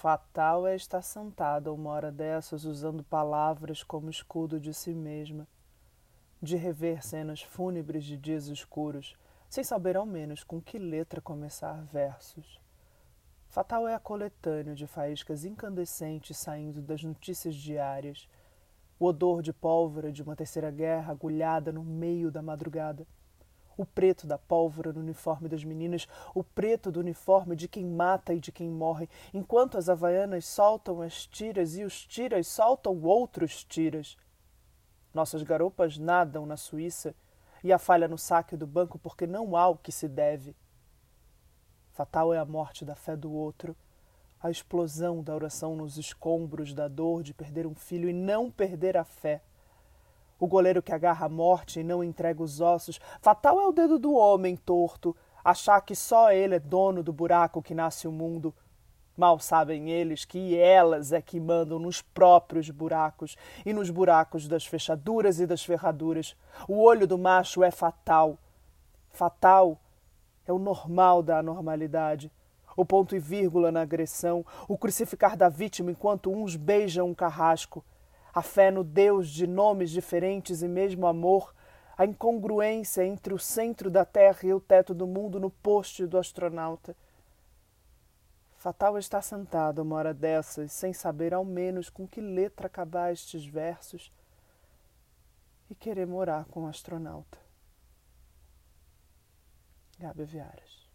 Fatal é estar sentada uma hora dessas usando palavras como escudo de si mesma, de rever cenas fúnebres de dias escuros, sem saber ao menos com que letra começar versos. Fatal é a coletânea de faíscas incandescentes saindo das notícias diárias, o odor de pólvora de uma terceira guerra agulhada no meio da madrugada o preto da pólvora no uniforme das meninas, o preto do uniforme de quem mata e de quem morre, enquanto as havaianas soltam as tiras e os tiras soltam outros tiras. Nossas garopas nadam na Suíça e a falha no saque do banco porque não há o que se deve. Fatal é a morte da fé do outro, a explosão da oração nos escombros da dor de perder um filho e não perder a fé o goleiro que agarra a morte e não entrega os ossos. Fatal é o dedo do homem torto, achar que só ele é dono do buraco que nasce o mundo. Mal sabem eles que elas é que mandam nos próprios buracos e nos buracos das fechaduras e das ferraduras. O olho do macho é fatal. Fatal é o normal da anormalidade. O ponto e vírgula na agressão, o crucificar da vítima enquanto uns beijam um carrasco a fé no Deus de nomes diferentes e mesmo amor, a incongruência entre o centro da Terra e o teto do mundo no poste do astronauta. Fatal estar sentado uma hora dessas, sem saber ao menos com que letra acabar estes versos, e querer morar com o astronauta. Gabi Viaras